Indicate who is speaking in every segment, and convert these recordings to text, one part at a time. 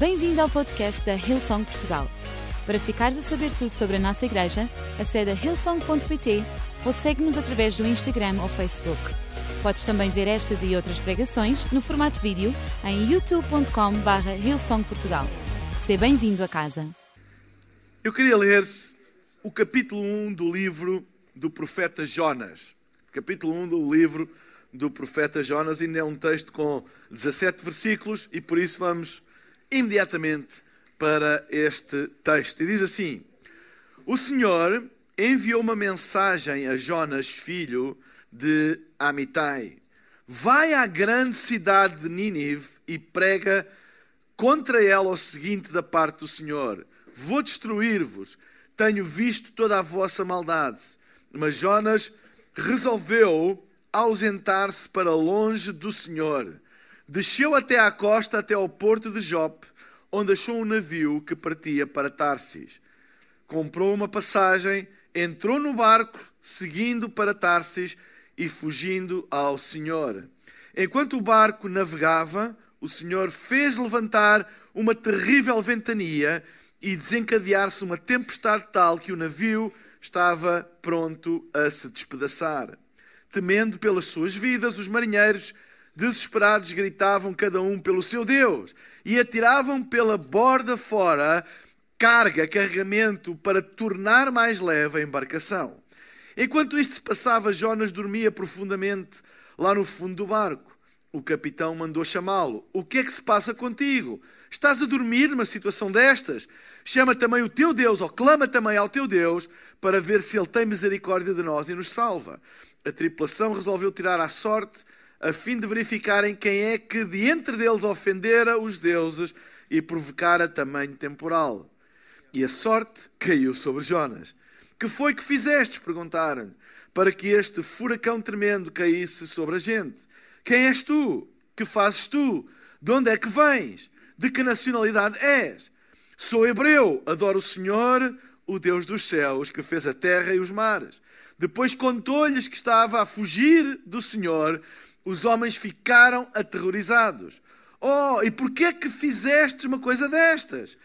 Speaker 1: Bem-vindo ao podcast da Hillsong Portugal. Para ficares a saber tudo sobre a nossa igreja, acede a hillsong.pt ou segue-nos através do Instagram ou Facebook. Podes também ver estas e outras pregações no formato vídeo em youtube.com.br hillsongportugal. Seja bem-vindo a casa.
Speaker 2: Eu queria ler o capítulo 1 do livro do profeta Jonas. Capítulo 1 do livro do profeta Jonas, ainda é um texto com 17 versículos e por isso vamos imediatamente para este texto. E diz assim: O Senhor enviou uma mensagem a Jonas, filho de Amitai. Vai à grande cidade de Nínive e prega contra ela o seguinte da parte do Senhor: Vou destruir-vos. Tenho visto toda a vossa maldade. Mas Jonas resolveu ausentar-se para longe do Senhor. Desceu até à costa, até ao porto de Jope, onde achou um navio que partia para Tarsis. Comprou uma passagem, entrou no barco, seguindo para Tarsis e fugindo ao Senhor. Enquanto o barco navegava, o Senhor fez levantar uma terrível ventania e desencadear-se uma tempestade tal que o navio estava pronto a se despedaçar. Temendo pelas suas vidas, os marinheiros, desesperados, gritavam cada um pelo seu Deus e atiravam pela borda fora carga, carregamento, para tornar mais leve a embarcação. Enquanto isto se passava, Jonas dormia profundamente lá no fundo do barco. O capitão mandou chamá-lo. O que é que se passa contigo? Estás a dormir numa situação destas? Chama também o teu Deus, ou clama também ao teu Deus, para ver se ele tem misericórdia de nós e nos salva. A tripulação resolveu tirar à sorte, a fim de verificarem quem é que de entre deles ofendera os deuses e provocara tamanho temporal. E a sorte caiu sobre Jonas. Que foi que fizestes? perguntaram para que este furacão tremendo caísse sobre a gente. Quem és tu? Que fazes tu? De onde é que vens? De que nacionalidade és? Sou hebreu, adoro o Senhor, o Deus dos céus, que fez a terra e os mares. Depois contou-lhes que estava a fugir do Senhor. Os homens ficaram aterrorizados. Oh, e por que é que fizeste uma coisa destas?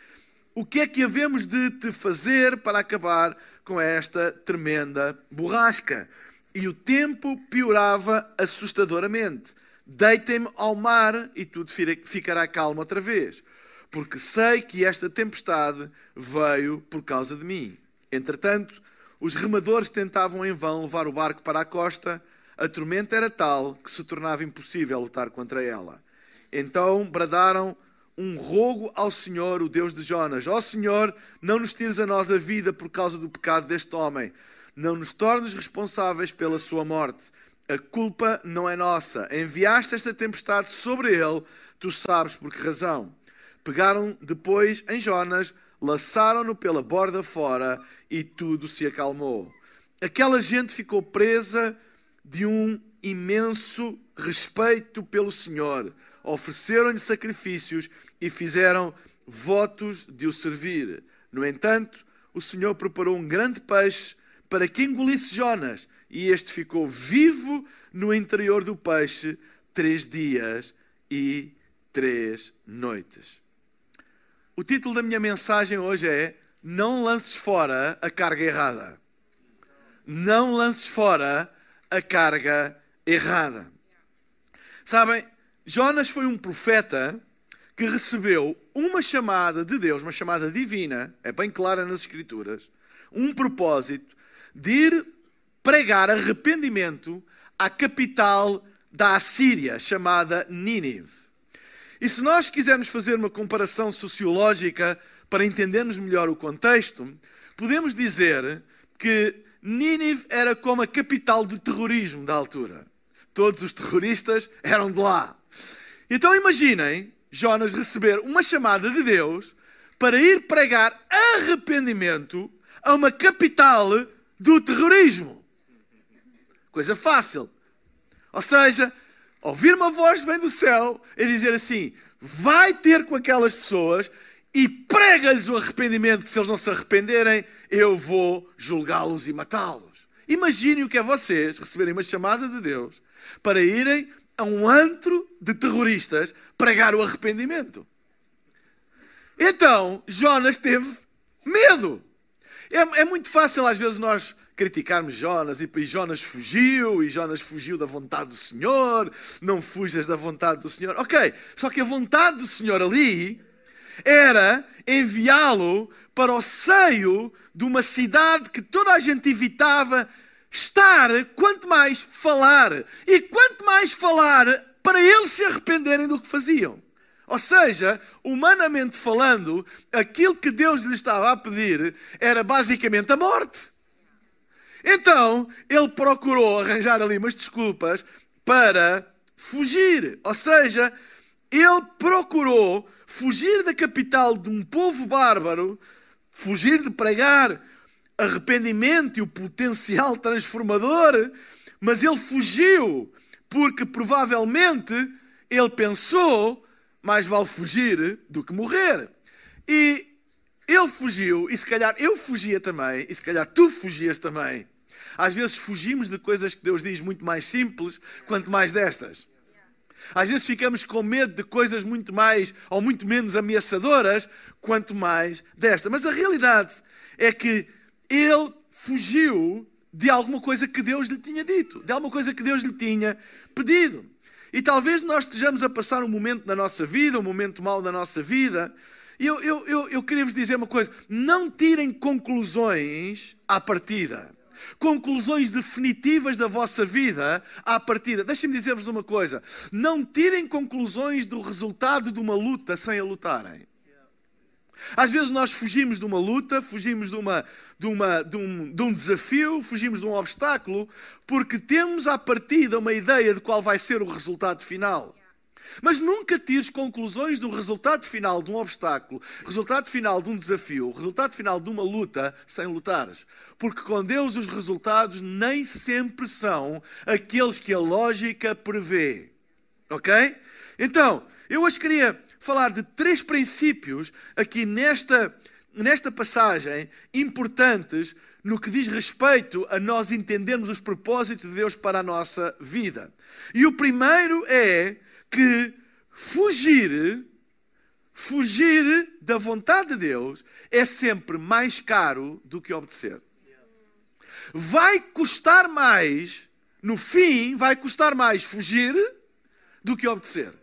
Speaker 2: O que é que havemos de te fazer para acabar com esta tremenda borrasca? E o tempo piorava assustadoramente. Deitem-me ao mar e tudo ficará calmo outra vez, porque sei que esta tempestade veio por causa de mim. Entretanto, os remadores tentavam em vão levar o barco para a costa. A tormenta era tal que se tornava impossível lutar contra ela. Então bradaram um rogo ao Senhor, o Deus de Jonas: Ó oh, Senhor, não nos tires a nós a vida por causa do pecado deste homem. Não nos tornes responsáveis pela sua morte. A culpa não é nossa. Enviaste esta tempestade sobre ele, tu sabes por que razão. Pegaram depois em Jonas, laçaram-no pela borda fora e tudo se acalmou. Aquela gente ficou presa de um imenso respeito pelo Senhor ofereceram-lhe sacrifícios e fizeram votos de o servir. No entanto, o Senhor preparou um grande peixe para que engolisse Jonas, e este ficou vivo no interior do peixe três dias e três noites. O título da minha mensagem hoje é Não lances fora a carga errada. Não lances fora a carga errada. Sabem, Jonas foi um profeta que recebeu uma chamada de Deus, uma chamada divina, é bem clara nas Escrituras, um propósito de ir pregar arrependimento à capital da Assíria, chamada Nínive. E se nós quisermos fazer uma comparação sociológica para entendermos melhor o contexto, podemos dizer que Nínive era como a capital do terrorismo da altura. Todos os terroristas eram de lá. Então imaginem Jonas receber uma chamada de Deus para ir pregar arrependimento a uma capital do terrorismo. Coisa fácil. Ou seja, ouvir uma voz vem do céu e dizer assim: vai ter com aquelas pessoas e prega-lhes o arrependimento, que se eles não se arrependerem, eu vou julgá-los e matá-los. Imaginem o que é vocês receberem uma chamada de Deus para irem a um antro de terroristas pregar o arrependimento. Então, Jonas teve medo. É, é, muito fácil às vezes nós criticarmos Jonas e, e Jonas fugiu e Jonas fugiu da vontade do Senhor. Não fujas da vontade do Senhor. Ok, só que a vontade do Senhor ali era enviá-lo para o seio de uma cidade que toda a gente evitava estar, quanto mais falar. E quanto mais falar, para eles se arrependerem do que faziam. Ou seja, humanamente falando, aquilo que Deus lhe estava a pedir era basicamente a morte. Então, ele procurou arranjar ali umas desculpas para fugir. Ou seja, ele procurou fugir da capital de um povo bárbaro, fugir de pregar arrependimento e o potencial transformador, mas ele fugiu porque provavelmente ele pensou mais vale fugir do que morrer. E ele fugiu, e se calhar eu fugia também, e se calhar tu fugias também. Às vezes fugimos de coisas que Deus diz muito mais simples, quanto mais destas. Às vezes ficamos com medo de coisas muito mais ou muito menos ameaçadoras, quanto mais desta. Mas a realidade é que ele fugiu de alguma coisa que Deus lhe tinha dito, de alguma coisa que Deus lhe tinha pedido. E talvez nós estejamos a passar um momento na nossa vida, um momento mau da nossa vida. E eu, eu, eu, eu queria vos dizer uma coisa: não tirem conclusões à partida. Conclusões definitivas da vossa vida à partida. Deixem-me dizer-vos uma coisa: não tirem conclusões do resultado de uma luta sem a lutarem. Às vezes nós fugimos de uma luta, fugimos de, uma, de, uma, de, um, de um desafio, fugimos de um obstáculo, porque temos à partida uma ideia de qual vai ser o resultado final. Mas nunca tires conclusões do resultado final de um obstáculo, resultado final de um desafio, resultado final de uma luta, sem lutares. Porque com Deus os resultados nem sempre são aqueles que a lógica prevê. Ok? Então, eu hoje queria falar de três princípios aqui nesta, nesta passagem importantes no que diz respeito a nós entendermos os propósitos de Deus para a nossa vida. E o primeiro é que fugir, fugir da vontade de Deus é sempre mais caro do que obedecer. Vai custar mais, no fim, vai custar mais fugir do que obedecer.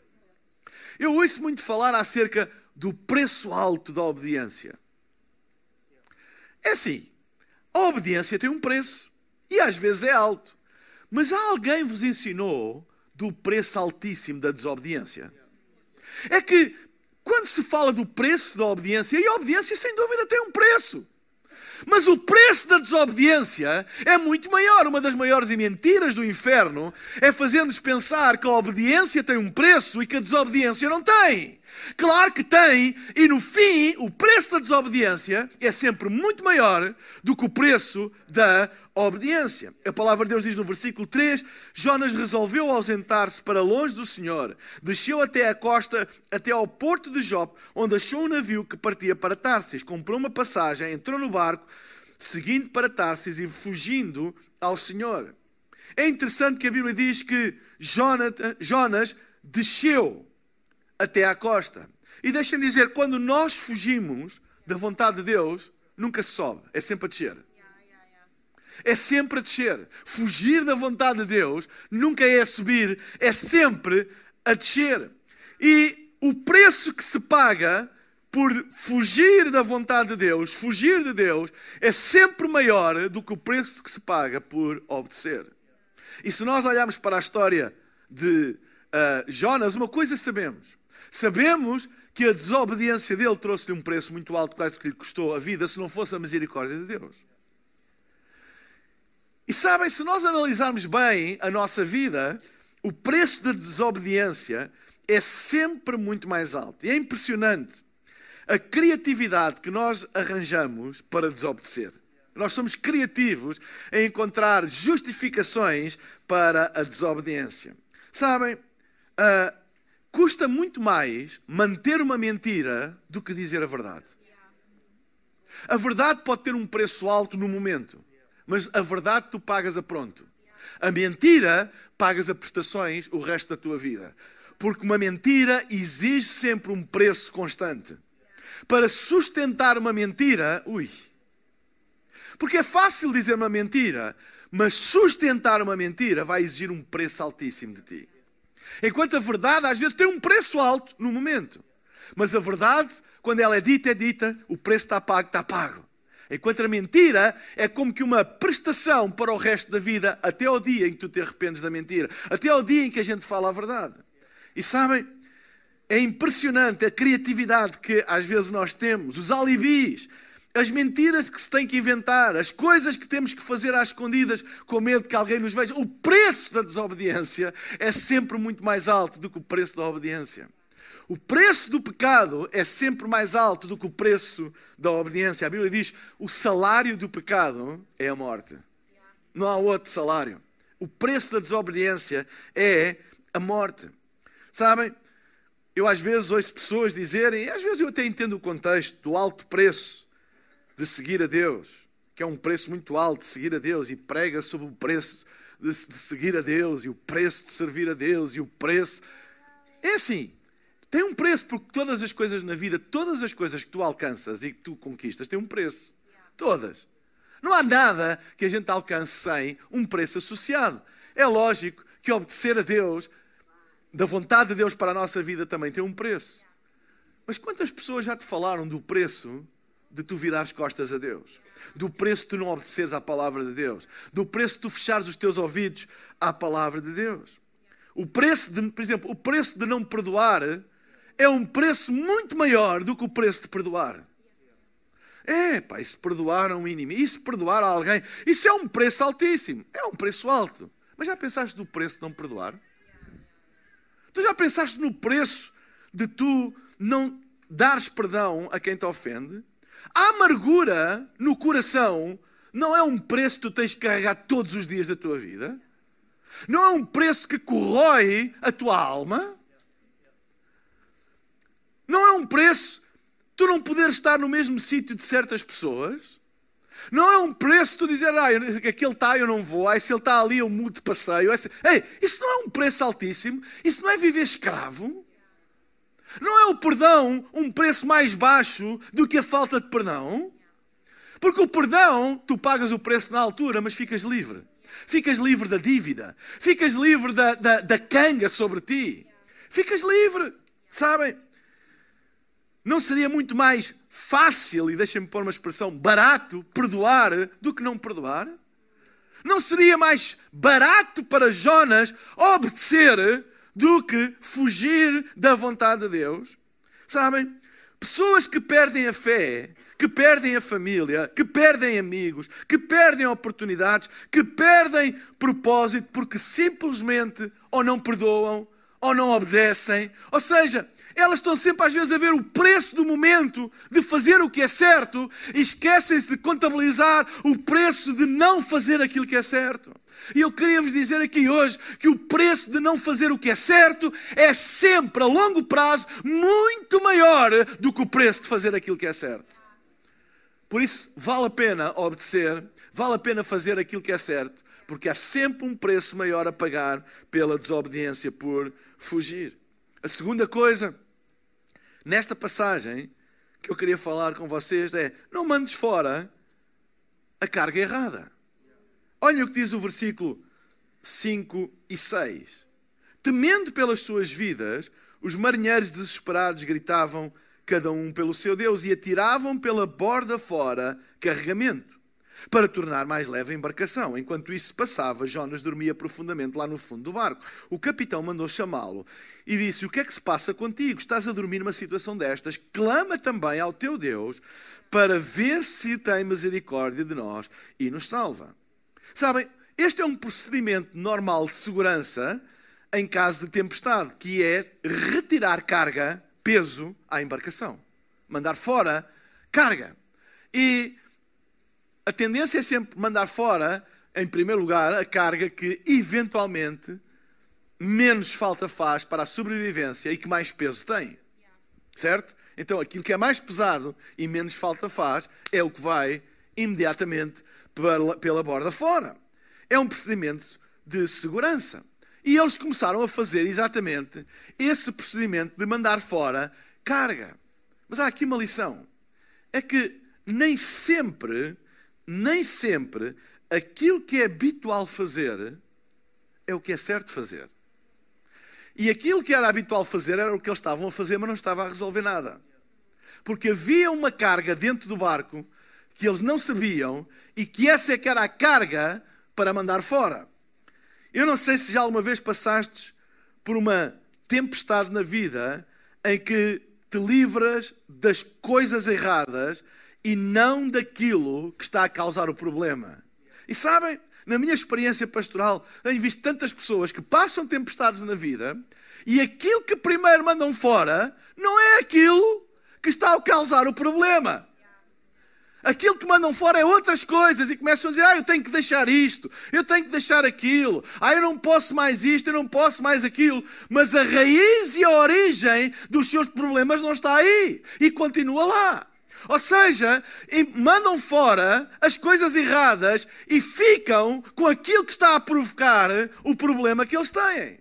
Speaker 2: Eu ouço muito falar acerca do preço alto da obediência. É assim, a obediência tem um preço e às vezes é alto. Mas alguém vos ensinou do preço altíssimo da desobediência? É que quando se fala do preço da obediência, e a obediência sem dúvida tem um preço. Mas o preço da desobediência é muito maior. Uma das maiores mentiras do inferno é fazer-nos pensar que a obediência tem um preço e que a desobediência não tem. Claro que tem, e no fim, o preço da desobediência é sempre muito maior do que o preço da obediência. A palavra de Deus diz no versículo 3: Jonas resolveu ausentar-se para longe do Senhor, desceu até a costa, até ao porto de Jope, onde achou um navio que partia para Tarsis, comprou uma passagem, entrou no barco, seguindo para Tarsis e fugindo ao Senhor. É interessante que a Bíblia diz que Jonas desceu até à costa. E deixem-me dizer, quando nós fugimos da vontade de Deus, nunca se sobe, é sempre a descer. É sempre a descer. Fugir da vontade de Deus nunca é a subir, é sempre a descer. E o preço que se paga por fugir da vontade de Deus, fugir de Deus, é sempre maior do que o preço que se paga por obedecer. E se nós olharmos para a história de uh, Jonas, uma coisa sabemos: sabemos que a desobediência dele trouxe-lhe um preço muito alto, quase que lhe custou a vida, se não fosse a misericórdia de Deus. E sabem, se nós analisarmos bem a nossa vida, o preço da desobediência é sempre muito mais alto. E é impressionante a criatividade que nós arranjamos para desobedecer. Nós somos criativos em encontrar justificações para a desobediência. Sabem, custa muito mais manter uma mentira do que dizer a verdade. A verdade pode ter um preço alto no momento mas a verdade tu pagas a pronto. A mentira pagas a prestações o resto da tua vida. Porque uma mentira exige sempre um preço constante. para sustentar uma mentira, ui. Porque é fácil dizer uma mentira, mas sustentar uma mentira vai exigir um preço altíssimo de ti. Enquanto a verdade às vezes tem um preço alto no momento. Mas a verdade, quando ela é dita, é dita, o preço está pago, está pago. Enquanto a mentira é como que uma prestação para o resto da vida, até ao dia em que tu te arrependes da mentira, até ao dia em que a gente fala a verdade. E sabem, é impressionante a criatividade que às vezes nós temos, os alibis, as mentiras que se tem que inventar, as coisas que temos que fazer às escondidas com medo que alguém nos veja. O preço da desobediência é sempre muito mais alto do que o preço da obediência. O preço do pecado é sempre mais alto do que o preço da obediência. A Bíblia diz: o salário do pecado é a morte. Não há outro salário. O preço da desobediência é a morte. Sabem? Eu às vezes ouço pessoas dizerem, e às vezes eu até entendo o contexto do alto preço de seguir a Deus, que é um preço muito alto de seguir a Deus, e prega sobre o preço de seguir a Deus, e o preço de servir a Deus, e o preço. É assim, tem um preço, porque todas as coisas na vida, todas as coisas que tu alcanças e que tu conquistas, têm um preço. Todas. Não há nada que a gente alcance sem um preço associado. É lógico que obedecer a Deus, da vontade de Deus para a nossa vida, também tem um preço. Mas quantas pessoas já te falaram do preço de tu virares costas a Deus? Do preço de tu não obedeceres à palavra de Deus? Do preço de tu fechares os teus ouvidos à palavra de Deus? O preço de, por exemplo, o preço de não perdoar é um preço muito maior do que o preço de perdoar. É, pá, e se perdoar a um inimigo, e se perdoar a alguém, isso é um preço altíssimo, é um preço alto. Mas já pensaste no preço de não perdoar? Tu já pensaste no preço de tu não dares perdão a quem te ofende? A amargura no coração não é um preço que tu tens que carregar todos os dias da tua vida? Não é um preço que corrói a tua alma? Não é um preço tu não poder estar no mesmo sítio de certas pessoas. Não é um preço tu dizer, ah, aquele está, eu não vou, ah, se ele está ali, eu mudo de passeio. Ei, isso não é um preço altíssimo, isso não é viver escravo. Não é o perdão um preço mais baixo do que a falta de perdão? Porque o perdão, tu pagas o preço na altura, mas ficas livre. Ficas livre da dívida. Ficas livre da, da, da canga sobre ti. Ficas livre. Sabem? Não seria muito mais fácil, e deixem-me pôr uma expressão, barato, perdoar do que não perdoar? Não seria mais barato para Jonas obedecer do que fugir da vontade de Deus? Sabem? Pessoas que perdem a fé, que perdem a família, que perdem amigos, que perdem oportunidades, que perdem propósito porque simplesmente ou não perdoam ou não obedecem. Ou seja, elas estão sempre às vezes a ver o preço do momento de fazer o que é certo e esquecem-se de contabilizar o preço de não fazer aquilo que é certo. E eu queria vos dizer aqui hoje que o preço de não fazer o que é certo é sempre, a longo prazo, muito maior do que o preço de fazer aquilo que é certo. Por isso, vale a pena obedecer, vale a pena fazer aquilo que é certo, porque há sempre um preço maior a pagar pela desobediência, por fugir. A segunda coisa, nesta passagem, que eu queria falar com vocês é: não mandes fora a carga errada. Olha o que diz o versículo 5 e 6. Temendo pelas suas vidas, os marinheiros desesperados gritavam, cada um pelo seu Deus, e atiravam pela borda fora carregamento para tornar mais leve a embarcação. Enquanto isso se passava, Jonas dormia profundamente lá no fundo do barco. O capitão mandou chamá-lo e disse: O que é que se passa contigo? Estás a dormir numa situação destas? Clama também ao teu Deus para ver se tem misericórdia de nós e nos salva. Sabem, este é um procedimento normal de segurança em caso de tempestade, que é retirar carga, peso à embarcação. Mandar fora carga. E a tendência é sempre mandar fora, em primeiro lugar, a carga que eventualmente menos falta faz para a sobrevivência e que mais peso tem. Certo? Então aquilo que é mais pesado e menos falta faz é o que vai imediatamente pela, borda fora. É um procedimento de segurança. E eles começaram a fazer exatamente esse procedimento de mandar fora carga. Mas há aqui uma lição. É que nem sempre, nem sempre, aquilo que é habitual fazer é o que é certo fazer. E aquilo que era habitual fazer era o que eles estavam a fazer, mas não estava a resolver nada. Porque havia uma carga dentro do barco que eles não sabiam e que essa é que era a carga para mandar fora. Eu não sei se já alguma vez passaste por uma tempestade na vida em que te livras das coisas erradas e não daquilo que está a causar o problema. E sabem, na minha experiência pastoral, tenho visto tantas pessoas que passam tempestades na vida e aquilo que primeiro mandam fora não é aquilo que está a causar o problema. Aquilo que mandam fora é outras coisas e começam a dizer: Ah, eu tenho que deixar isto, eu tenho que deixar aquilo, ah, eu não posso mais isto, eu não posso mais aquilo. Mas a raiz e a origem dos seus problemas não está aí e continua lá. Ou seja, mandam fora as coisas erradas e ficam com aquilo que está a provocar o problema que eles têm.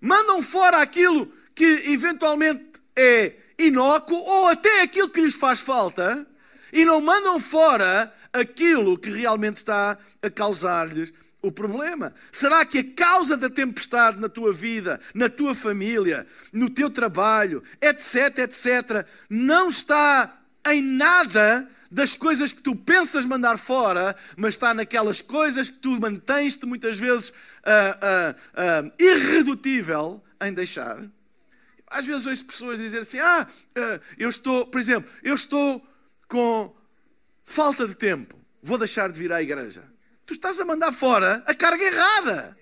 Speaker 2: Mandam fora aquilo que eventualmente é inócuo ou até aquilo que lhes faz falta e não mandam fora aquilo que realmente está a causar-lhes o problema? Será que a causa da tempestade na tua vida, na tua família, no teu trabalho, etc, etc, não está em nada das coisas que tu pensas mandar fora, mas está naquelas coisas que tu mantens-te muitas vezes uh, uh, uh, irredutível em deixar? Às vezes ouço pessoas dizer assim: Ah, eu estou, por exemplo, eu estou com falta de tempo, vou deixar de vir à igreja. Tu estás a mandar fora a carga errada.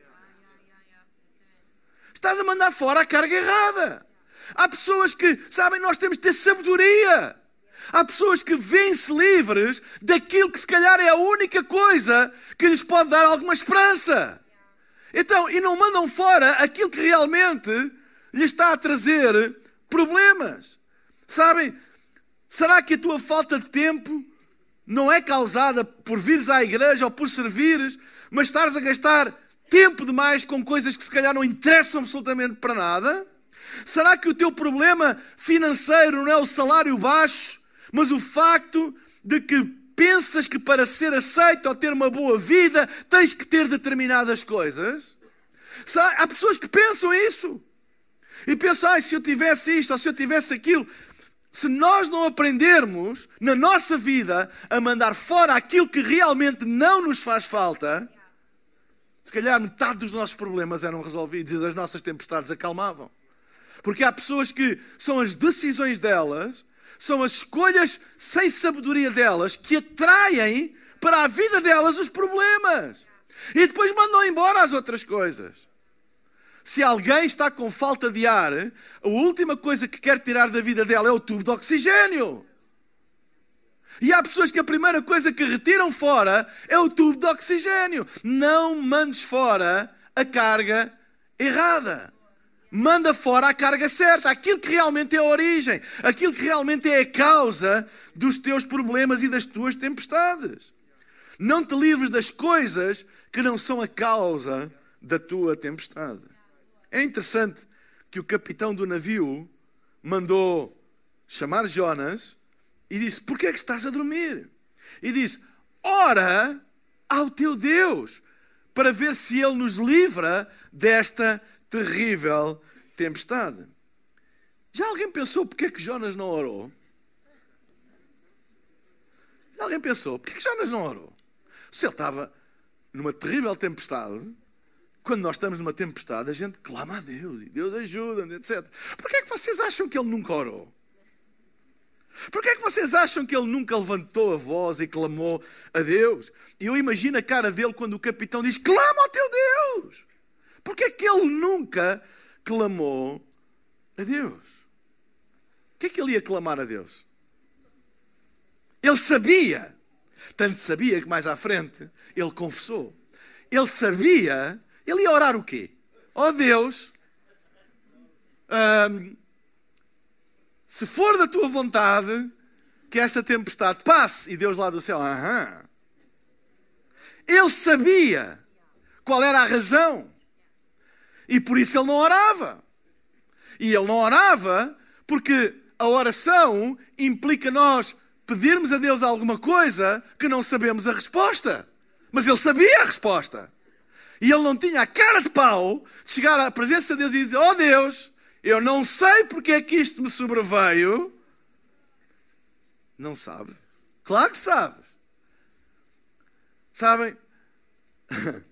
Speaker 2: Estás a mandar fora a carga errada. Há pessoas que, sabem, nós temos de ter sabedoria. Há pessoas que vêm-se livres daquilo que se calhar é a única coisa que lhes pode dar alguma esperança. Então, e não mandam fora aquilo que realmente lhes está a trazer problemas. Sabem, Será que a tua falta de tempo não é causada por vires à igreja ou por servires, mas estás a gastar tempo demais com coisas que se calhar não interessam absolutamente para nada? Será que o teu problema financeiro não é o salário baixo, mas o facto de que pensas que para ser aceito ou ter uma boa vida tens que ter determinadas coisas? Será? Há pessoas que pensam isso. E pensam, ah, se eu tivesse isto ou se eu tivesse aquilo se nós não aprendermos na nossa vida a mandar fora aquilo que realmente não nos faz falta, se calhar metade dos nossos problemas eram resolvidos e das nossas tempestades acalmavam. Porque há pessoas que são as decisões delas, são as escolhas sem sabedoria delas que atraem para a vida delas os problemas. E depois mandam embora as outras coisas. Se alguém está com falta de ar, a última coisa que quer tirar da vida dela é o tubo de oxigênio. E há pessoas que a primeira coisa que retiram fora é o tubo de oxigênio. Não mandes fora a carga errada. Manda fora a carga certa, aquilo que realmente é a origem, aquilo que realmente é a causa dos teus problemas e das tuas tempestades. Não te livres das coisas que não são a causa da tua tempestade. É interessante que o capitão do navio mandou chamar Jonas e disse: Por que é que estás a dormir? E disse: Ora ao teu Deus, para ver se ele nos livra desta terrível tempestade. Já alguém pensou porque é que Jonas não orou? Já alguém pensou porque é que Jonas não orou? Se ele estava numa terrível tempestade, quando nós estamos numa tempestade, a gente clama a Deus e Deus ajuda, etc. Por que é que vocês acham que ele nunca orou? Por que é que vocês acham que ele nunca levantou a voz e clamou a Deus? E eu imagino a cara dele quando o capitão diz: Clama ao teu Deus! Por que é que ele nunca clamou a Deus? O que é que ele ia clamar a Deus? Ele sabia, tanto sabia que mais à frente ele confessou. Ele sabia ele ia orar o quê? Oh Deus, se for da tua vontade que esta tempestade passe, e Deus lá do céu, aham. Ele sabia qual era a razão. E por isso ele não orava. E ele não orava porque a oração implica nós pedirmos a Deus alguma coisa que não sabemos a resposta. Mas ele sabia a resposta. E ele não tinha a cara de pau de chegar à presença de Deus e dizer: Oh Deus, eu não sei porque é que isto me sobreveio. Não sabe. Claro que sabes. Sabem?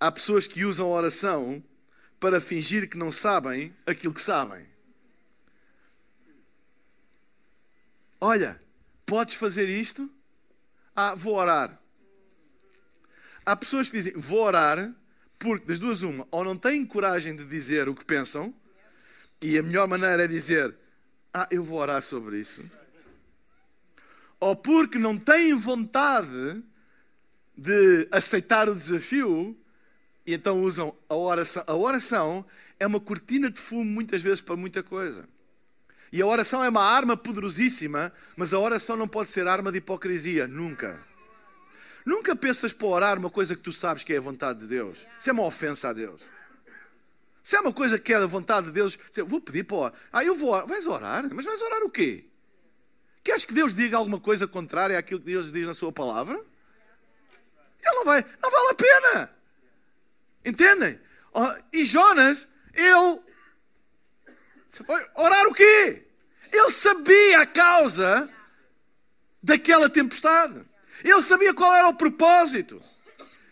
Speaker 2: Há pessoas que usam a oração para fingir que não sabem aquilo que sabem. Olha, podes fazer isto? Ah, vou orar. Há pessoas que dizem, vou orar, porque das duas uma, ou não têm coragem de dizer o que pensam, e a melhor maneira é dizer, ah, eu vou orar sobre isso. Ou porque não têm vontade de aceitar o desafio, e então usam a oração. A oração é uma cortina de fumo muitas vezes para muita coisa. E a oração é uma arma poderosíssima, mas a oração não pode ser arma de hipocrisia, nunca. Nunca pensas para orar uma coisa que tu sabes que é a vontade de Deus. Isso é uma ofensa a Deus. Se é uma coisa que é da vontade de Deus, vou pedir para orar. Ah, eu vou orar. Vais orar? Mas vais orar o quê? Queres que Deus diga alguma coisa contrária àquilo que Deus diz na sua palavra? Ele não vai, não vale a pena. Entendem? Oh, e Jonas, ele foi orar o quê? Ele sabia a causa daquela tempestade. Ele sabia qual era o propósito.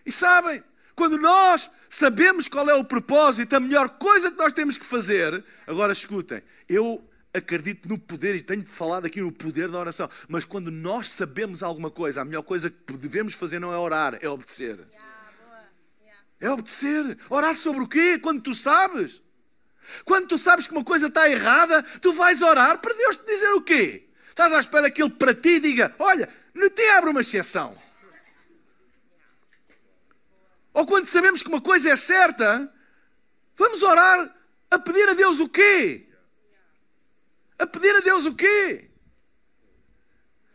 Speaker 2: E sabem, quando nós sabemos qual é o propósito, a melhor coisa que nós temos que fazer, agora escutem, eu acredito no poder e tenho falado aqui no poder da oração, mas quando nós sabemos alguma coisa, a melhor coisa que devemos fazer não é orar, é obedecer. É obedecer. Orar sobre o quê? Quando tu sabes. Quando tu sabes que uma coisa está errada, tu vais orar para Deus te dizer o quê? Estás à espera que Ele para ti diga: Olha, não abre uma exceção. Ou quando sabemos que uma coisa é certa, vamos orar a pedir a Deus o quê? A pedir a Deus o quê?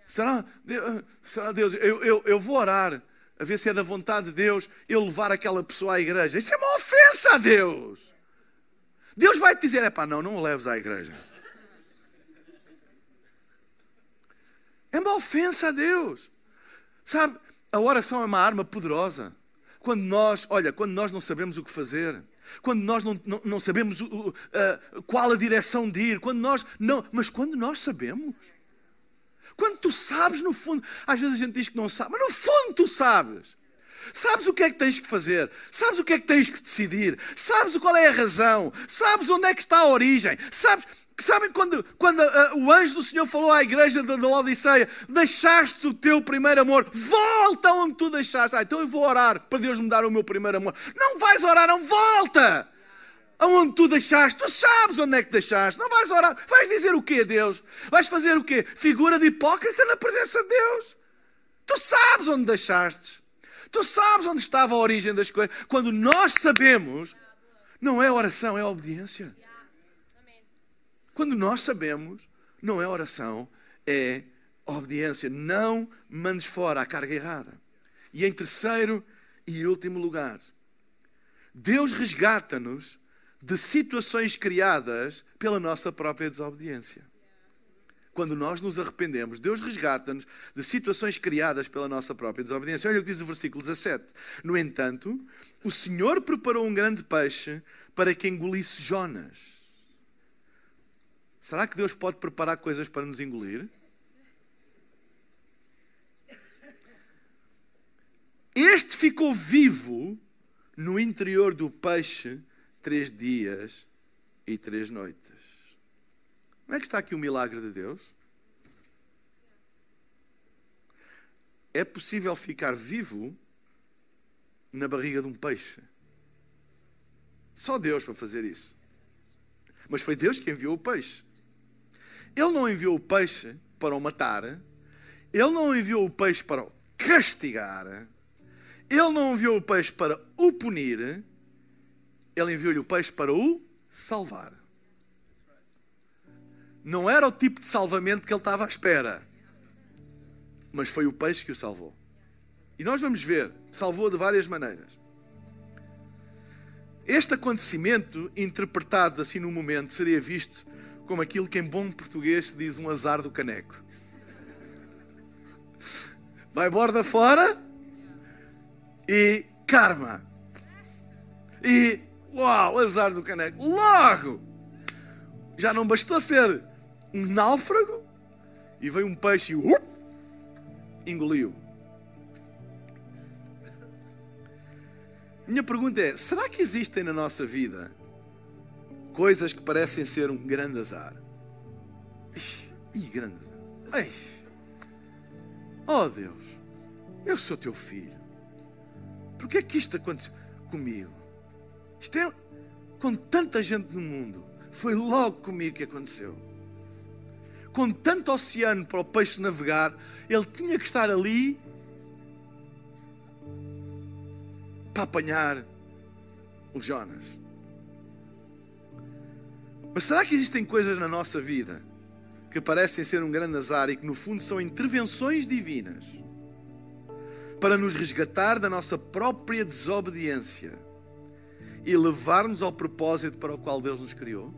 Speaker 2: Será, será Deus, eu, eu, eu vou orar a ver se é da vontade de Deus eu levar aquela pessoa à igreja. Isso é uma ofensa a Deus. Deus vai te dizer: é pá, não, não o leves à igreja. É uma ofensa a Deus. Sabe, a oração é uma arma poderosa. Quando nós, olha, quando nós não sabemos o que fazer, quando nós não, não, não sabemos o, uh, qual a direção de ir, quando nós não, mas quando nós sabemos, quando tu sabes, no fundo, às vezes a gente diz que não sabe, mas no fundo tu sabes. Sabes o que é que tens que fazer, sabes o que é que tens que decidir, sabes qual é a razão, sabes onde é que está a origem, sabes, Sabem quando, quando uh, o anjo do Senhor falou à igreja de, de Laodiceia: Deixaste o teu primeiro amor, volta onde tu deixaste. Ah, então eu vou orar para Deus me dar o meu primeiro amor. Não vais orar, não volta aonde tu deixaste. Tu sabes onde é que deixaste. Não vais orar. Vais dizer o quê, Deus? Vais fazer o quê? Figura de hipócrita na presença de Deus. Tu sabes onde deixaste. Tu sabes onde estava a origem das coisas. Quando nós sabemos, não é oração, é obediência. Quando nós sabemos, não é oração, é obediência. Não mandes fora a carga errada. E em terceiro e último lugar, Deus resgata-nos de situações criadas pela nossa própria desobediência. Quando nós nos arrependemos, Deus resgata-nos de situações criadas pela nossa própria desobediência. Olha o que diz o versículo 17. No entanto, o Senhor preparou um grande peixe para que engolisse Jonas. Será que Deus pode preparar coisas para nos engolir? Este ficou vivo no interior do peixe três dias e três noites. Como é que está aqui o milagre de Deus? É possível ficar vivo na barriga de um peixe. Só Deus para fazer isso. Mas foi Deus que enviou o peixe. Ele não enviou o peixe para o matar, ele não enviou o peixe para o castigar, ele não enviou o peixe para o punir, ele enviou-lhe o peixe para o salvar. Não era o tipo de salvamento que ele estava à espera, mas foi o peixe que o salvou. E nós vamos ver, salvou de várias maneiras. Este acontecimento, interpretado assim no momento, seria visto como aquilo que em bom português se diz um azar do caneco. Vai borda fora e karma. E uau, azar do caneco. Logo! Já não bastou ser um náufrago e veio um peixe e uh, engoliu. Minha pergunta é: será que existem na nossa vida coisas que parecem ser um grande azar? Ih, grande azar. Oh Deus, eu sou teu filho. Por que é que isto aconteceu comigo? Isto é com tanta gente no mundo. Foi logo comigo que aconteceu. Com tanto oceano para o peixe navegar, ele tinha que estar ali para apanhar o Jonas. Mas será que existem coisas na nossa vida que parecem ser um grande azar e que no fundo são intervenções divinas para nos resgatar da nossa própria desobediência e levar-nos ao propósito para o qual Deus nos criou?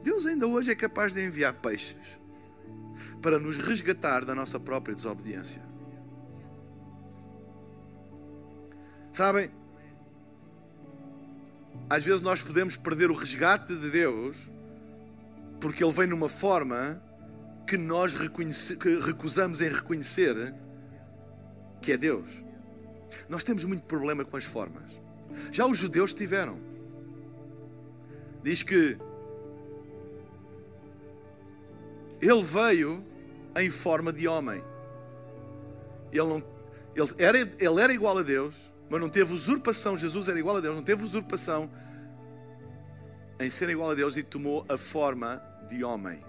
Speaker 2: Deus ainda hoje é capaz de enviar peixes para nos resgatar da nossa própria desobediência. Sabem? Às vezes nós podemos perder o resgate de Deus porque Ele vem numa forma que nós que recusamos em reconhecer que é Deus. Nós temos muito problema com as formas. Já os judeus tiveram. Diz que ele veio em forma de homem. Ele, não, ele, era, ele era igual a Deus, mas não teve usurpação. Jesus era igual a Deus, não teve usurpação em ser igual a Deus e tomou a forma de homem.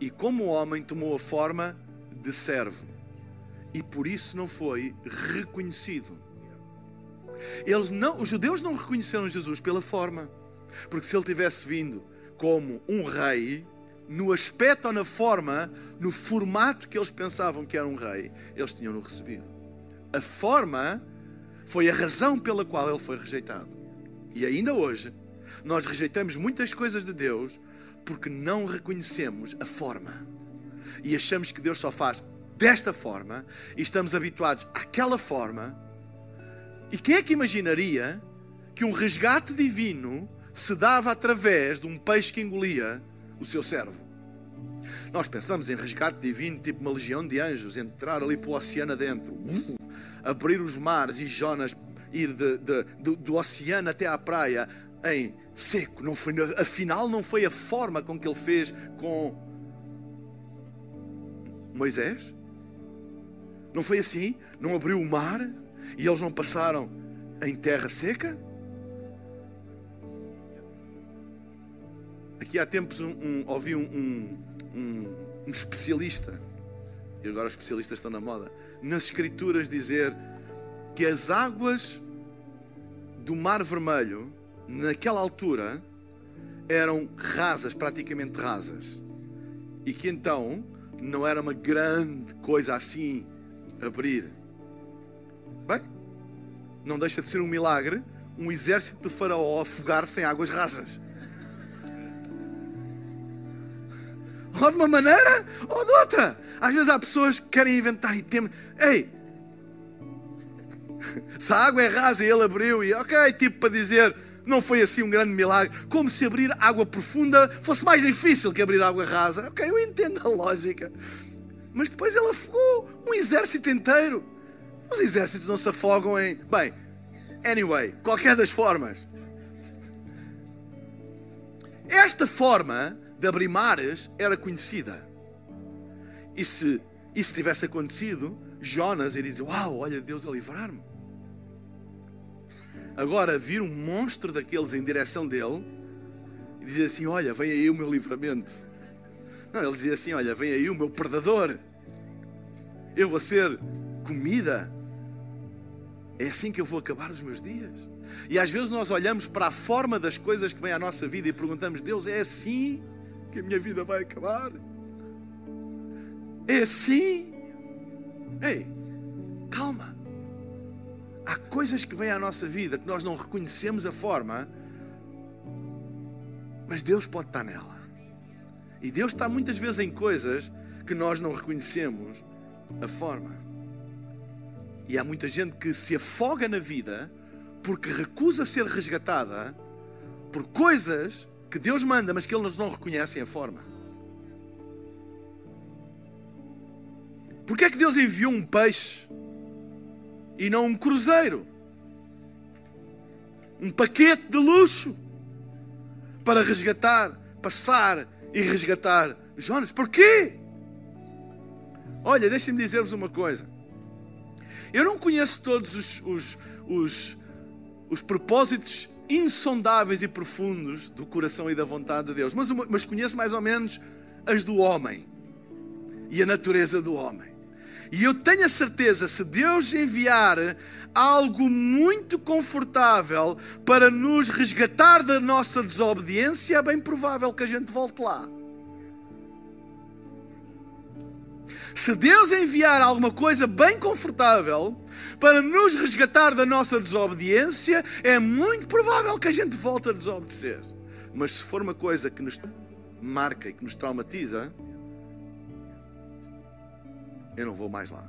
Speaker 2: E como homem, tomou a forma de servo. E por isso não foi reconhecido. Eles não, os judeus não reconheceram Jesus pela forma. Porque se ele tivesse vindo como um rei, no aspecto ou na forma, no formato que eles pensavam que era um rei, eles tinham-no recebido. A forma foi a razão pela qual ele foi rejeitado. E ainda hoje, nós rejeitamos muitas coisas de Deus porque não reconhecemos a forma. E achamos que Deus só faz desta forma e estamos habituados àquela forma. E quem é que imaginaria que um resgate divino se dava através de um peixe que engolia o seu servo? Nós pensamos em resgate divino, tipo uma legião de anjos, entrar ali para o oceano adentro. Uh! abrir os mares e Jonas ir de, de, do, do oceano até à praia em seco. Não foi, afinal, não foi a forma com que ele fez com Moisés? Não foi assim? Não abriu o mar e eles não passaram em terra seca? Aqui há tempos um, um, ouvi um, um, um especialista, e agora os especialistas estão na moda, nas Escrituras dizer que as águas do Mar Vermelho, naquela altura, eram rasas, praticamente rasas. E que então não era uma grande coisa assim abrir. Bem, não deixa de ser um milagre um exército de Faraó afogar-se em águas rasas. Ou de uma maneira ou de outra. Às vezes há pessoas que querem inventar e temem. Ei, se a água é rasa e ele abriu, e ok, tipo para dizer, não foi assim um grande milagre, como se abrir água profunda fosse mais difícil que abrir água rasa. Ok, eu entendo a lógica. Mas depois ele afogou um exército inteiro. Os exércitos não se afogam em. Bem, anyway, qualquer das formas. Esta forma de abrir mares era conhecida. E se isso tivesse acontecido, Jonas iria dizer: Uau, olha Deus a livrar-me. Agora, vir um monstro daqueles em direção dele e dizer assim: Olha, vem aí o meu livramento. Não, ele dizia assim: Olha, vem aí o meu predador. Eu vou ser comida. É assim que eu vou acabar os meus dias. E às vezes nós olhamos para a forma das coisas que vêm à nossa vida e perguntamos: Deus, é assim que a minha vida vai acabar? É assim? Ei, calma. Há coisas que vêm à nossa vida que nós não reconhecemos a forma, Mas Deus pode estar nela. E Deus está muitas vezes em coisas que nós não reconhecemos a forma. E há muita gente que se afoga na vida porque recusa ser resgatada por coisas que Deus manda, mas que eles não reconhecem a forma. Porquê é que Deus enviou um peixe e não um cruzeiro? Um paquete de luxo para resgatar, passar e resgatar Jonas. Porquê? Olha, deixem-me dizer-vos uma coisa. Eu não conheço todos os, os, os, os propósitos insondáveis e profundos do coração e da vontade de Deus, mas, mas conheço mais ou menos as do homem e a natureza do homem. E eu tenho a certeza, se Deus enviar algo muito confortável para nos resgatar da nossa desobediência, é bem provável que a gente volte lá. Se Deus enviar alguma coisa bem confortável para nos resgatar da nossa desobediência, é muito provável que a gente volte a desobedecer. Mas se for uma coisa que nos marca e que nos traumatiza, eu não vou mais lá.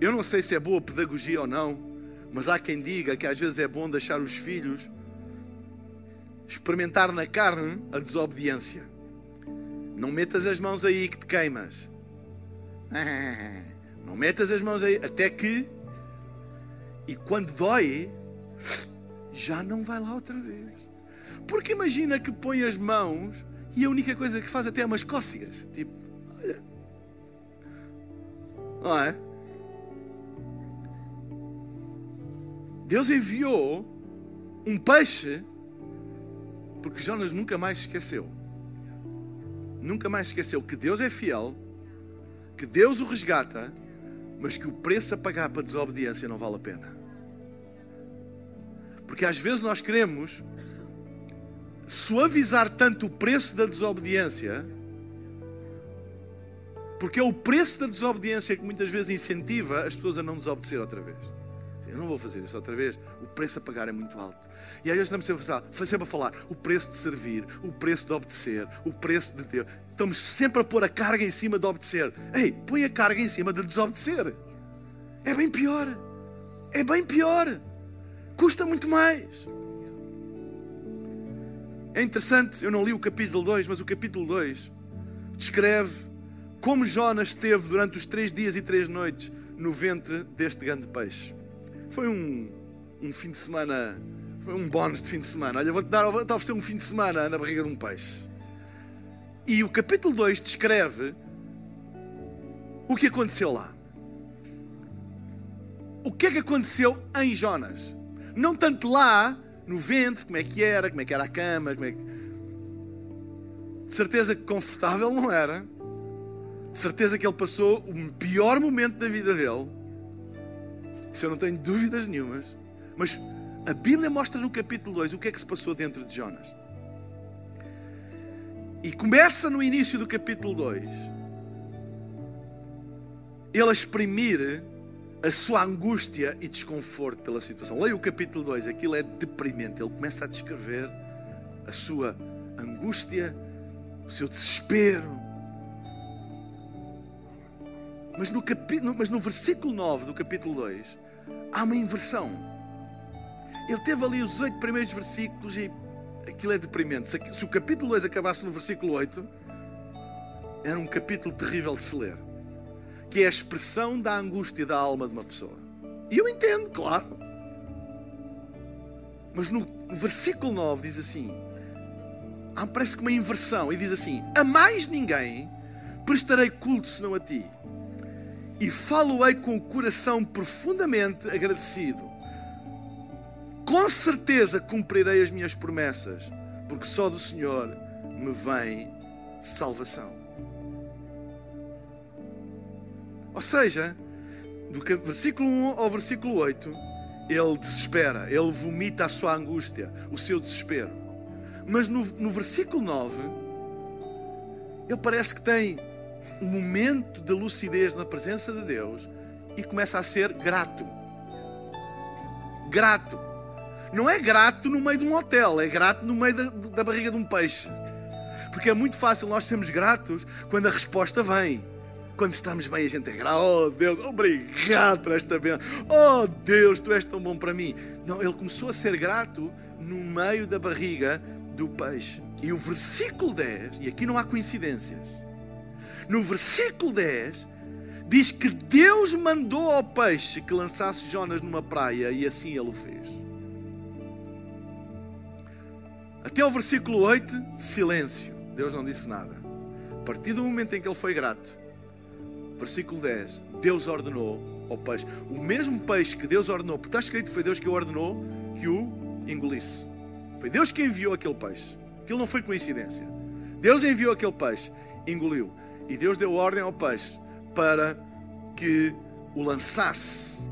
Speaker 2: Eu não sei se é boa pedagogia ou não, mas há quem diga que às vezes é bom deixar os filhos experimentar na carne a desobediência. Não metas as mãos aí que te queimas. Não metas as mãos aí, até que. E quando dói, já não vai lá outra vez. Porque imagina que põe as mãos e a única coisa que faz até é umas cócegas. Tipo, olha. Não é? Deus enviou um peixe porque Jonas nunca mais esqueceu nunca mais esqueceu que Deus é fiel, que Deus o resgata, mas que o preço a pagar para a desobediência não vale a pena. Porque às vezes nós queremos suavizar tanto o preço da desobediência, porque é o preço da desobediência que muitas vezes incentiva as pessoas a não desobedecer outra vez. Eu não vou fazer isso outra vez. O preço a pagar é muito alto. E às vezes estamos sempre a, falar, sempre a falar o preço de servir, o preço de obedecer, o preço de Deus. Estamos sempre a pôr a carga em cima de obedecer. Ei, põe a carga em cima de desobedecer. É bem pior. É bem pior. Custa muito mais. É interessante, eu não li o capítulo 2, mas o capítulo 2 descreve como Jonas esteve durante os três dias e três noites no ventre deste grande peixe. Foi um, um fim de semana, foi um bónus de fim de semana. Olha, vou-te dar, vou-te oferecer um fim de semana na barriga de um peixe. E o capítulo 2 descreve o que aconteceu lá. O que é que aconteceu em Jonas? Não tanto lá, no ventre, como é que era, como é que era a cama, como é que... De certeza que confortável não era. De certeza que ele passou o pior momento da vida dele isso eu não tenho dúvidas nenhumas. Mas a Bíblia mostra no capítulo 2 o que é que se passou dentro de Jonas. E começa no início do capítulo 2 ele a exprimir a sua angústia e desconforto pela situação. Leia o capítulo 2, aquilo é deprimente. Ele começa a descrever a sua angústia, o seu desespero. Mas no, mas no versículo 9 do capítulo 2, há uma inversão. Ele teve ali os oito primeiros versículos e aquilo é deprimente. Se o capítulo 2 acabasse no versículo 8, era um capítulo terrível de se ler. Que é a expressão da angústia da alma de uma pessoa. E eu entendo, claro. Mas no versículo 9 diz assim: há, parece que uma inversão, e diz assim: A mais ninguém prestarei culto senão a ti e falo-ei com o coração profundamente agradecido. Com certeza cumprirei as minhas promessas, porque só do Senhor me vem salvação. Ou seja, do versículo 1 ao versículo 8, ele desespera, ele vomita a sua angústia, o seu desespero. Mas no, no versículo 9, ele parece que tem um momento de lucidez na presença de Deus e começa a ser grato. Grato. não é grato no meio de um hotel, é grato no meio da, da barriga de um peixe. Porque é muito fácil nós sermos gratos quando a resposta vem. Quando estamos bem, a gente é grato. Oh Deus, obrigado por esta bênção. Oh Deus, tu és tão bom para mim. Não, ele começou a ser grato no meio da barriga do peixe. E o versículo 10, e aqui não há coincidências, no versículo 10 diz que Deus mandou ao peixe que lançasse Jonas numa praia e assim ele o fez. Até o versículo 8, silêncio. Deus não disse nada. A partir do momento em que ele foi grato, versículo 10, Deus ordenou ao peixe, o mesmo peixe que Deus ordenou, porque está escrito que foi Deus que ordenou, que o engolisse. Foi Deus que enviou aquele peixe. Aquilo não foi coincidência. Deus enviou aquele peixe, engoliu. E Deus deu ordem ao peixe para que o lançasse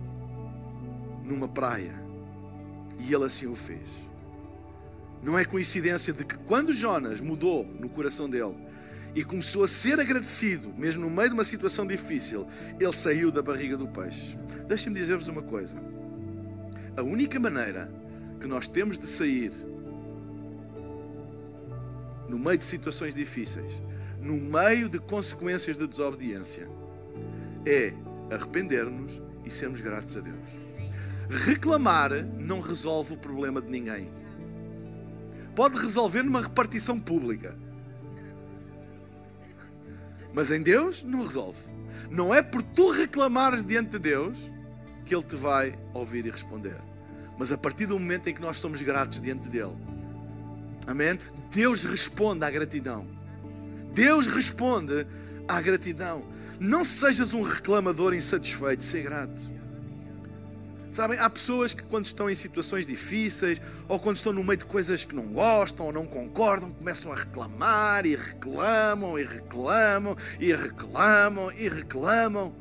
Speaker 2: numa praia. E ele assim o fez. Não é coincidência de que quando Jonas mudou no coração dele e começou a ser agradecido, mesmo no meio de uma situação difícil, ele saiu da barriga do peixe. Deixem-me dizer-vos uma coisa. A única maneira que nós temos de sair no meio de situações difíceis, no meio de consequências da de desobediência, é arrepender-nos e sermos gratos a Deus. Reclamar não resolve o problema de ninguém. Pode resolver numa repartição pública. Mas em Deus não resolve. Não é por tu reclamares diante de Deus que Ele te vai ouvir e responder. Mas a partir do momento em que nós somos gratos diante dele, amém? Deus responde à gratidão. Deus responde à gratidão. Não sejas um reclamador insatisfeito, ser grato. Sabem, há pessoas que quando estão em situações difíceis, ou quando estão no meio de coisas que não gostam ou não concordam, começam a reclamar e reclamam e reclamam e reclamam e reclamam.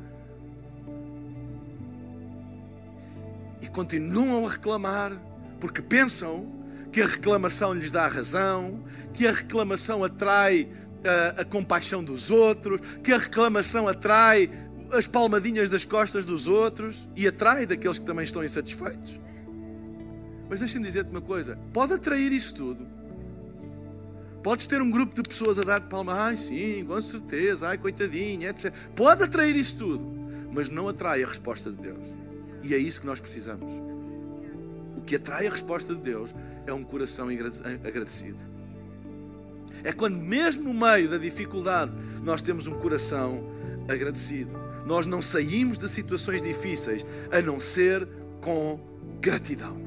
Speaker 2: E continuam a reclamar porque pensam que a reclamação lhes dá razão, que a reclamação atrai a, a compaixão dos outros, que a reclamação atrai as palmadinhas das costas dos outros e atrai daqueles que também estão insatisfeitos. Mas deixa-me dizer-te uma coisa: pode atrair isso tudo. Podes ter um grupo de pessoas a dar palmas, ai sim, com certeza, ai coitadinha, etc. Pode atrair isso tudo, mas não atrai a resposta de Deus. E é isso que nós precisamos. O que atrai a resposta de Deus é um coração agradecido. É quando, mesmo no meio da dificuldade, nós temos um coração agradecido. Nós não saímos de situações difíceis a não ser com gratidão,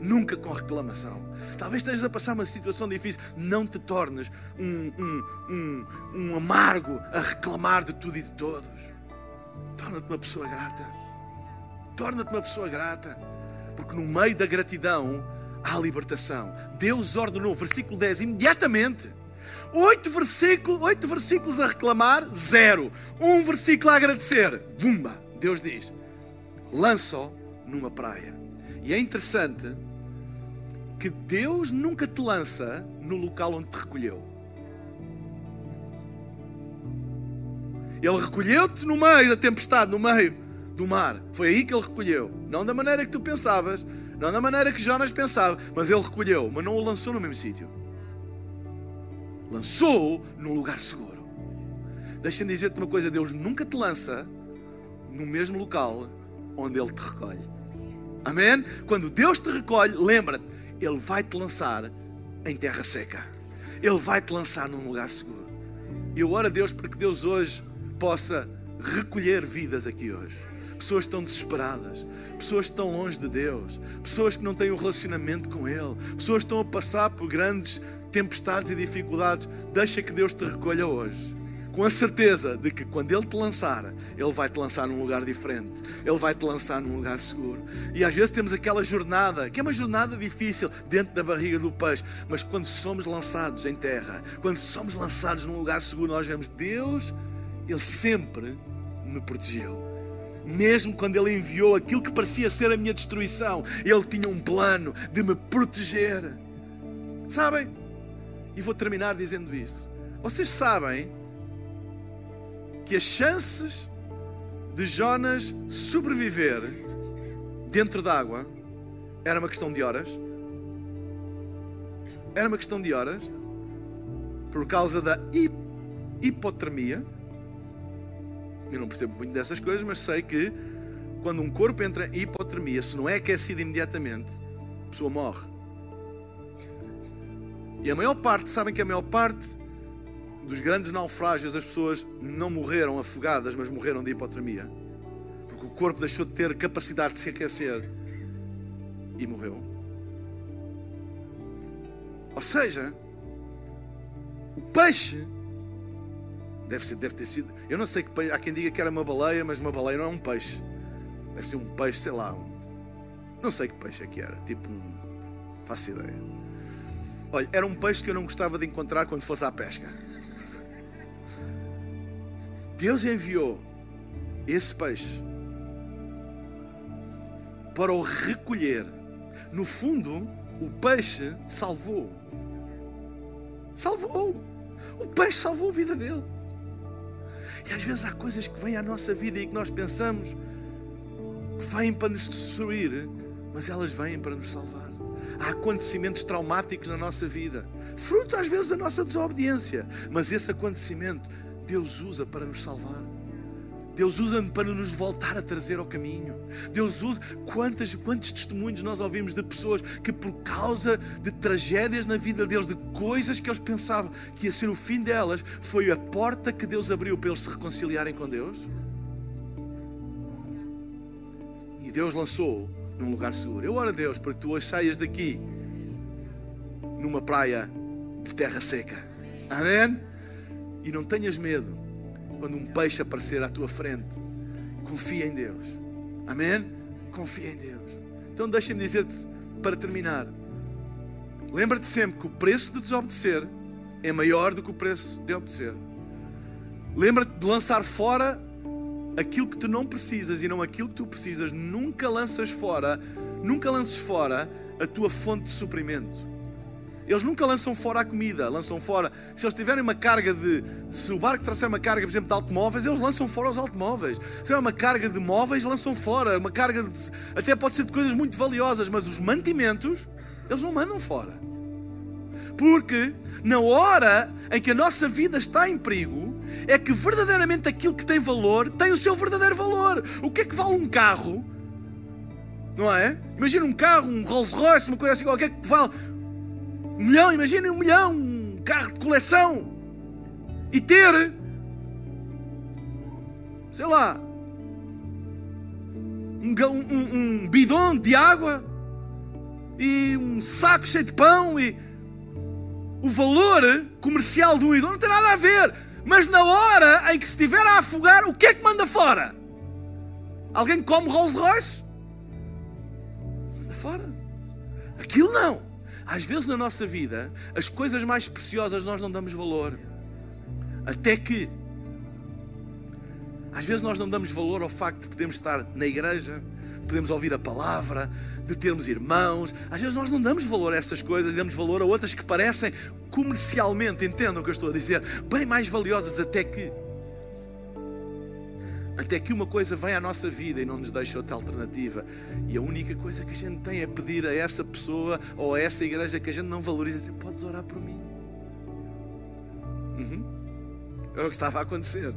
Speaker 2: nunca com reclamação. Talvez estejas a passar uma situação difícil, não te tornes um, um, um, um amargo a reclamar de tudo e de todos. Torna-te uma pessoa grata. Torna-te uma pessoa grata. Porque no meio da gratidão há libertação. Deus ordenou, versículo 10, imediatamente Oito versículos, oito versículos a reclamar, zero. Um versículo a agradecer, bumba. Deus diz: lança-o numa praia. E é interessante que Deus nunca te lança no local onde te recolheu. Ele recolheu-te no meio da tempestade, no meio do mar. Foi aí que ele recolheu. Não da maneira que tu pensavas, não da maneira que Jonas pensava, mas ele recolheu, mas não o lançou no mesmo sítio lançou num lugar seguro. Deixa-me dizer-te uma coisa: Deus nunca te lança no mesmo local onde Ele te recolhe. Amém? Quando Deus te recolhe, lembra-te, Ele vai te lançar em terra seca. Ele vai te lançar num lugar seguro. E eu oro a Deus para que Deus hoje possa recolher vidas aqui hoje. Pessoas que estão desesperadas, pessoas que estão longe de Deus, pessoas que não têm um relacionamento com Ele, pessoas que estão a passar por grandes tempestades e dificuldades, deixa que Deus te recolha hoje. Com a certeza de que quando Ele te lançar, Ele vai te lançar num lugar diferente, Ele vai te lançar num lugar seguro. E às vezes temos aquela jornada, que é uma jornada difícil, dentro da barriga do peixe, mas quando somos lançados em terra, quando somos lançados num lugar seguro, nós vemos Deus, Ele sempre me protegeu mesmo quando Ele enviou aquilo que parecia ser a minha destruição, Ele tinha um plano de me proteger. Sabem? E vou terminar dizendo isso. Vocês sabem que as chances de Jonas sobreviver dentro d'água era uma questão de horas? Era uma questão de horas, por causa da hipotermia. Eu não percebo muito dessas coisas, mas sei que quando um corpo entra em hipotermia, se não é aquecido imediatamente, a pessoa morre. E a maior parte, sabem que a maior parte dos grandes naufrágios, as pessoas não morreram afogadas, mas morreram de hipotermia. Porque o corpo deixou de ter capacidade de se aquecer e morreu. Ou seja, o peixe deve, ser, deve ter sido. Eu não sei que peixe. Há quem diga que era uma baleia, mas uma baleia não é um peixe. Deve ser um peixe, sei lá. Um, não sei que peixe é que era. Tipo um. Faço ideia. Olha, era um peixe que eu não gostava de encontrar quando fosse à pesca. Deus enviou esse peixe para o recolher. No fundo, o peixe salvou. Salvou. O peixe salvou a vida dele. E às vezes há coisas que vêm à nossa vida e que nós pensamos que vêm para nos destruir, mas elas vêm para nos salvar. Há acontecimentos traumáticos na nossa vida, fruto às vezes da nossa desobediência, mas esse acontecimento Deus usa para nos salvar. Deus usa para nos voltar a trazer ao caminho. Deus usa. Quantas, quantos testemunhos nós ouvimos de pessoas que, por causa de tragédias na vida deles, de coisas que eles pensavam que ia ser o fim delas, foi a porta que Deus abriu para eles se reconciliarem com Deus? E Deus lançou num lugar seguro. Eu oro a Deus para que tu hoje saias daqui numa praia de terra seca. Amém? E não tenhas medo quando um peixe aparecer à tua frente. Confia em Deus. Amém? Confia em Deus. Então deixa-me dizer-te para terminar. Lembra-te sempre que o preço de desobedecer é maior do que o preço de obedecer. Lembra-te de lançar fora aquilo que tu não precisas e não aquilo que tu precisas. Nunca lanças fora, nunca lances fora a tua fonte de suprimento. Eles nunca lançam fora a comida, lançam fora. Se eles tiverem uma carga de. Se o barco trouxer uma carga, por exemplo, de automóveis, eles lançam fora os automóveis. Se é uma carga de móveis, lançam fora. Uma carga de. Até pode ser de coisas muito valiosas, mas os mantimentos, eles não mandam fora. Porque na hora em que a nossa vida está em perigo, é que verdadeiramente aquilo que tem valor tem o seu verdadeiro valor. O que é que vale um carro? Não é? Imagina um carro, um Rolls Royce, uma coisa assim qualquer que vale um milhão, imaginem um milhão, um carro de coleção. E ter, sei lá, um, um, um de água e um saco cheio de pão e o valor comercial do idão não tem nada a ver. Mas na hora em que se estiver a afogar, o que é que manda fora? Alguém come Rolls Royce? Manda fora. Aquilo não. Às vezes na nossa vida, as coisas mais preciosas nós não damos valor. Até que, às vezes nós não damos valor ao facto de podermos estar na igreja, de podermos ouvir a palavra, de termos irmãos. Às vezes nós não damos valor a essas coisas, damos valor a outras que parecem comercialmente, entendam o que eu estou a dizer, bem mais valiosas até que até que uma coisa vem à nossa vida e não nos deixa outra alternativa. E a única coisa que a gente tem é pedir a essa pessoa ou a essa igreja que a gente não valoriza, dizer, podes orar por mim. Uhum. É o que estava a acontecer.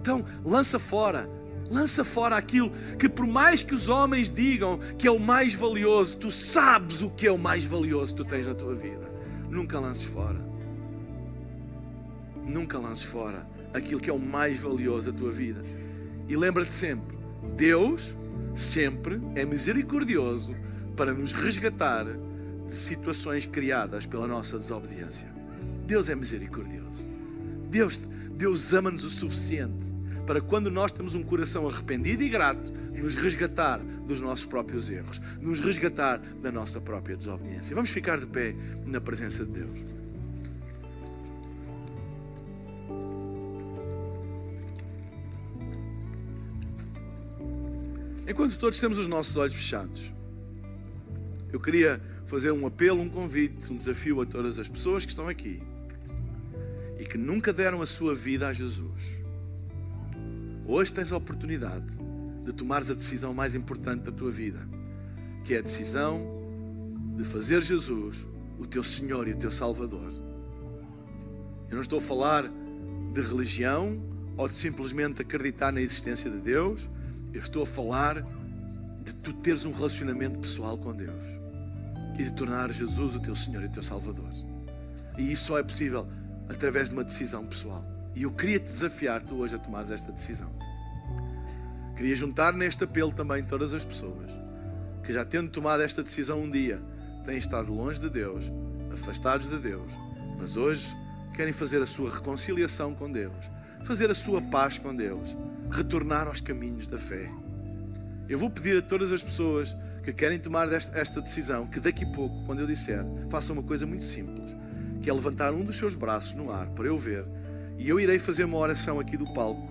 Speaker 2: Então, lança fora. Lança fora aquilo que, por mais que os homens digam que é o mais valioso, tu sabes o que é o mais valioso que tu tens na tua vida. Nunca lances fora. Nunca lances fora aquilo que é o mais valioso da tua vida. E lembra-te sempre: Deus sempre é misericordioso para nos resgatar de situações criadas pela nossa desobediência. Deus é misericordioso. Deus, Deus ama-nos o suficiente para quando nós temos um coração arrependido e grato, nos resgatar dos nossos próprios erros, nos resgatar da nossa própria desobediência. Vamos ficar de pé na presença de Deus. Enquanto todos temos os nossos olhos fechados, eu queria fazer um apelo, um convite, um desafio a todas as pessoas que estão aqui e que nunca deram a sua vida a Jesus. Hoje tens a oportunidade de tomares a decisão mais importante da tua vida, que é a decisão de fazer Jesus o teu Senhor e o teu Salvador. Eu não estou a falar de religião ou de simplesmente acreditar na existência de Deus. Eu estou a falar de tu teres um relacionamento pessoal com Deus e de tornar Jesus o teu Senhor e o teu Salvador. E isso só é possível através de uma decisão pessoal. E eu queria te desafiar tu hoje a tomar esta decisão. Queria juntar neste apelo também todas as pessoas que já tendo tomado esta decisão um dia, têm estado longe de Deus, afastados de Deus, mas hoje querem fazer a sua reconciliação com Deus, fazer a sua paz com Deus, retornar aos caminhos da fé. Eu vou pedir a todas as pessoas que querem tomar esta decisão que daqui a pouco, quando eu disser, façam uma coisa muito simples, que é levantar um dos seus braços no ar para eu ver, e eu irei fazer uma oração aqui do palco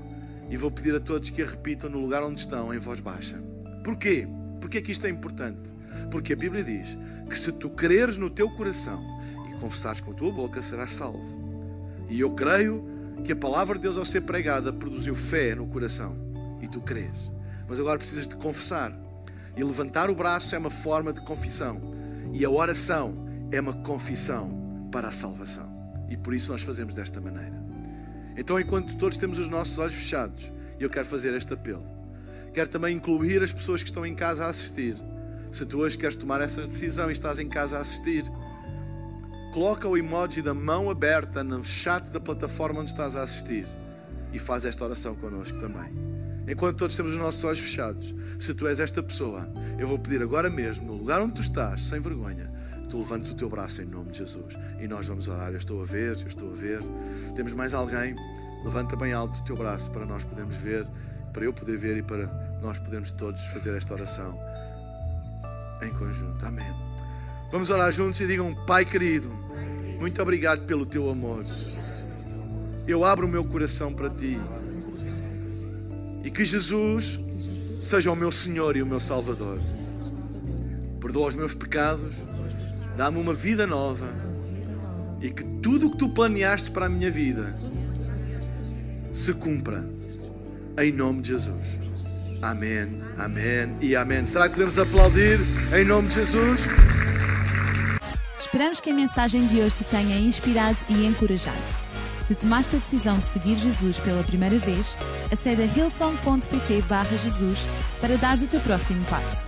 Speaker 2: e vou pedir a todos que a repitam no lugar onde estão em voz baixa. Porquê? É que isto é importante? Porque a Bíblia diz que se tu creres no teu coração e confessares com a tua boca, serás salvo. E eu creio que a palavra de Deus, ao ser pregada, produziu fé no coração. E tu crês. Mas agora precisas de confessar. E levantar o braço é uma forma de confissão. E a oração é uma confissão para a salvação. E por isso nós fazemos desta maneira. Então, enquanto todos temos os nossos olhos fechados, eu quero fazer este apelo. Quero também incluir as pessoas que estão em casa a assistir. Se tu hoje queres tomar essa decisão e estás em casa a assistir, coloca o emoji da mão aberta no chat da plataforma onde estás a assistir e faz esta oração connosco também. Enquanto todos temos os nossos olhos fechados, se tu és esta pessoa, eu vou pedir agora mesmo, no lugar onde tu estás, sem vergonha, tu levantes o teu braço em nome de Jesus. E nós vamos orar. Eu estou a ver, eu estou a ver. Temos mais alguém? Levanta bem alto o teu braço para nós podermos ver, para eu poder ver e para nós podermos todos fazer esta oração em conjunto. Amém. Vamos orar juntos e digam: Pai querido, muito obrigado pelo teu amor. Eu abro o meu coração para ti. E que Jesus seja o meu Senhor e o meu Salvador. Perdoa os meus pecados, dá-me uma vida nova e que tudo o que tu planeaste para a minha vida se cumpra. Em nome de Jesus. Amém, amém e amém. Será que podemos aplaudir em nome de Jesus?
Speaker 1: Esperamos que a mensagem de hoje te tenha inspirado e encorajado. Se tomaste a decisão de seguir Jesus pela primeira vez, acede a hillsong.pt Jesus para dar o teu próximo passo.